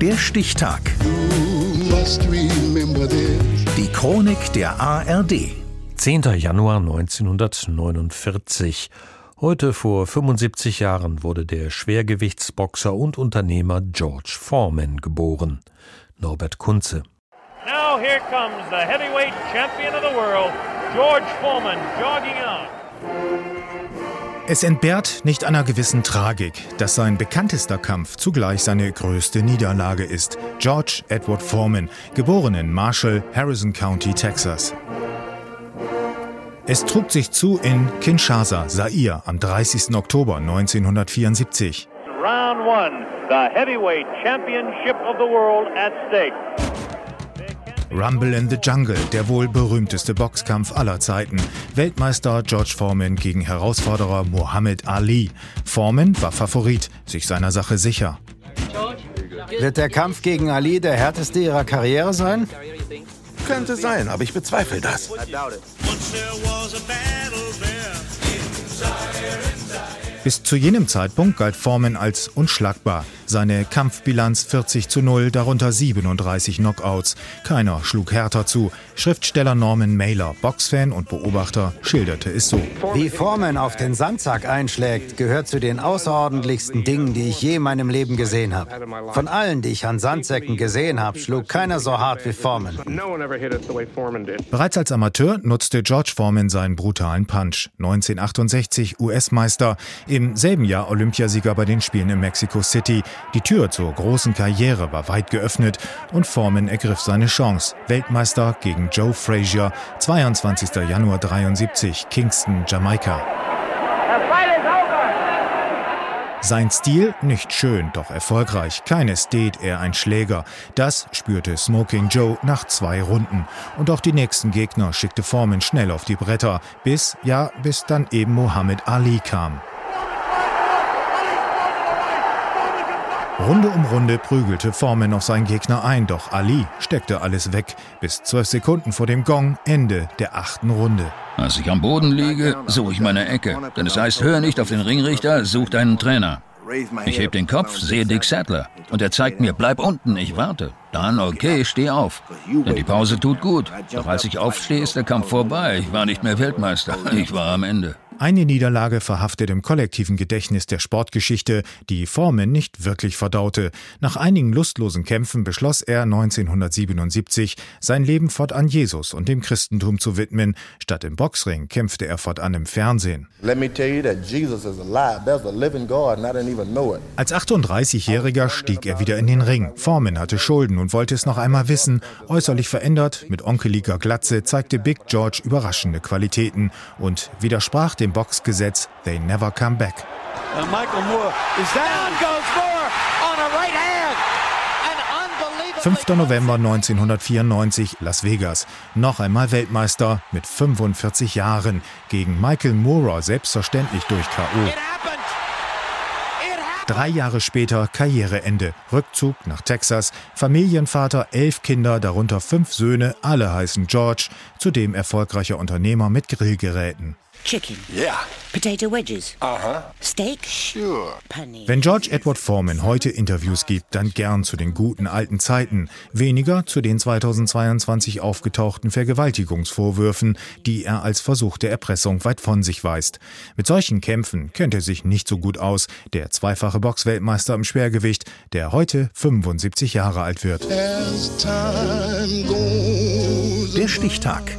Der Stichtag. Die Chronik der ARD. 10. Januar 1949. Heute vor 75 Jahren wurde der Schwergewichtsboxer und Unternehmer George Foreman geboren. Norbert Kunze. Now here comes the heavyweight champion of the world, George Foreman, jogging. Es entbehrt nicht einer gewissen Tragik, dass sein bekanntester Kampf zugleich seine größte Niederlage ist. George Edward Foreman, geboren in Marshall, Harrison County, Texas. Es trug sich zu in Kinshasa, Zaire, am 30. Oktober 1974. Round one, the heavyweight championship of the world at stake. Rumble in the Jungle, der wohl berühmteste Boxkampf aller Zeiten. Weltmeister George Foreman gegen Herausforderer Muhammad Ali. Foreman war Favorit, sich seiner Sache sicher. Wird der Kampf gegen Ali der härteste Ihrer Karriere sein? Könnte sein, aber ich bezweifle das. Bis zu jenem Zeitpunkt galt Foreman als unschlagbar. Seine Kampfbilanz 40 zu 0, darunter 37 Knockouts. Keiner schlug härter zu. Schriftsteller Norman Mailer, Boxfan und Beobachter, schilderte es so. Wie Foreman auf den Sandsack einschlägt, gehört zu den außerordentlichsten Dingen, die ich je in meinem Leben gesehen habe. Von allen, die ich an Sandsäcken gesehen habe, schlug keiner so hart wie Foreman. Bereits als Amateur nutzte George Foreman seinen brutalen Punch. 1968 US-Meister, im selben Jahr Olympiasieger bei den Spielen in Mexico City. Die Tür zur großen Karriere war weit geöffnet und Foreman ergriff seine Chance. Weltmeister gegen Joe Frazier, 22. Januar 73, Kingston, Jamaika. Sein Stil nicht schön, doch erfolgreich. Keines steht er ein Schläger. Das spürte Smoking Joe nach zwei Runden. Und auch die nächsten Gegner schickte Foreman schnell auf die Bretter, bis, ja, bis dann eben Muhammad Ali kam. Runde um Runde prügelte Foreman auf seinen Gegner ein, doch Ali steckte alles weg. Bis zwölf Sekunden vor dem Gong, Ende der achten Runde. Als ich am Boden liege, suche ich meine Ecke. Denn es heißt, hör nicht auf den Ringrichter, such deinen Trainer. Ich heb den Kopf, sehe Dick Sattler. Und er zeigt mir, bleib unten, ich warte. Dann, okay, steh auf. Denn die Pause tut gut. Doch als ich aufstehe, ist der Kampf vorbei. Ich war nicht mehr Weltmeister. Ich war am Ende. Eine Niederlage verhaftet im kollektiven Gedächtnis der Sportgeschichte, die Foreman nicht wirklich verdaute. Nach einigen lustlosen Kämpfen beschloss er 1977, sein Leben fortan Jesus und dem Christentum zu widmen. Statt im Boxring kämpfte er fortan im Fernsehen. Als 38-Jähriger stieg er wieder in den Ring. Foreman hatte Schulden und wollte es noch einmal wissen. Äußerlich verändert, mit onkeliger Glatze, zeigte Big George überraschende Qualitäten und widersprach dem Boxgesetz They Never Come Back. And Michael Moore is down, goes Moore on a right hand. 5. November 1994, Las Vegas. Noch einmal Weltmeister mit 45 Jahren gegen Michael Moorer, selbstverständlich durch K.O. Drei Jahre später Karriereende, Rückzug nach Texas, Familienvater, elf Kinder, darunter fünf Söhne, alle heißen George, zudem erfolgreicher Unternehmer mit Grillgeräten. Chicken. Yeah. Potato wedges. Uh-huh. Steak. Sure. Paneer. Wenn George Edward Foreman heute Interviews gibt, dann gern zu den guten alten Zeiten, weniger zu den 2022 aufgetauchten Vergewaltigungsvorwürfen, die er als Versuch der Erpressung weit von sich weist. Mit solchen Kämpfen kennt er sich nicht so gut aus, der zweifache Boxweltmeister im Schwergewicht, der heute 75 Jahre alt wird. Der Stichtag.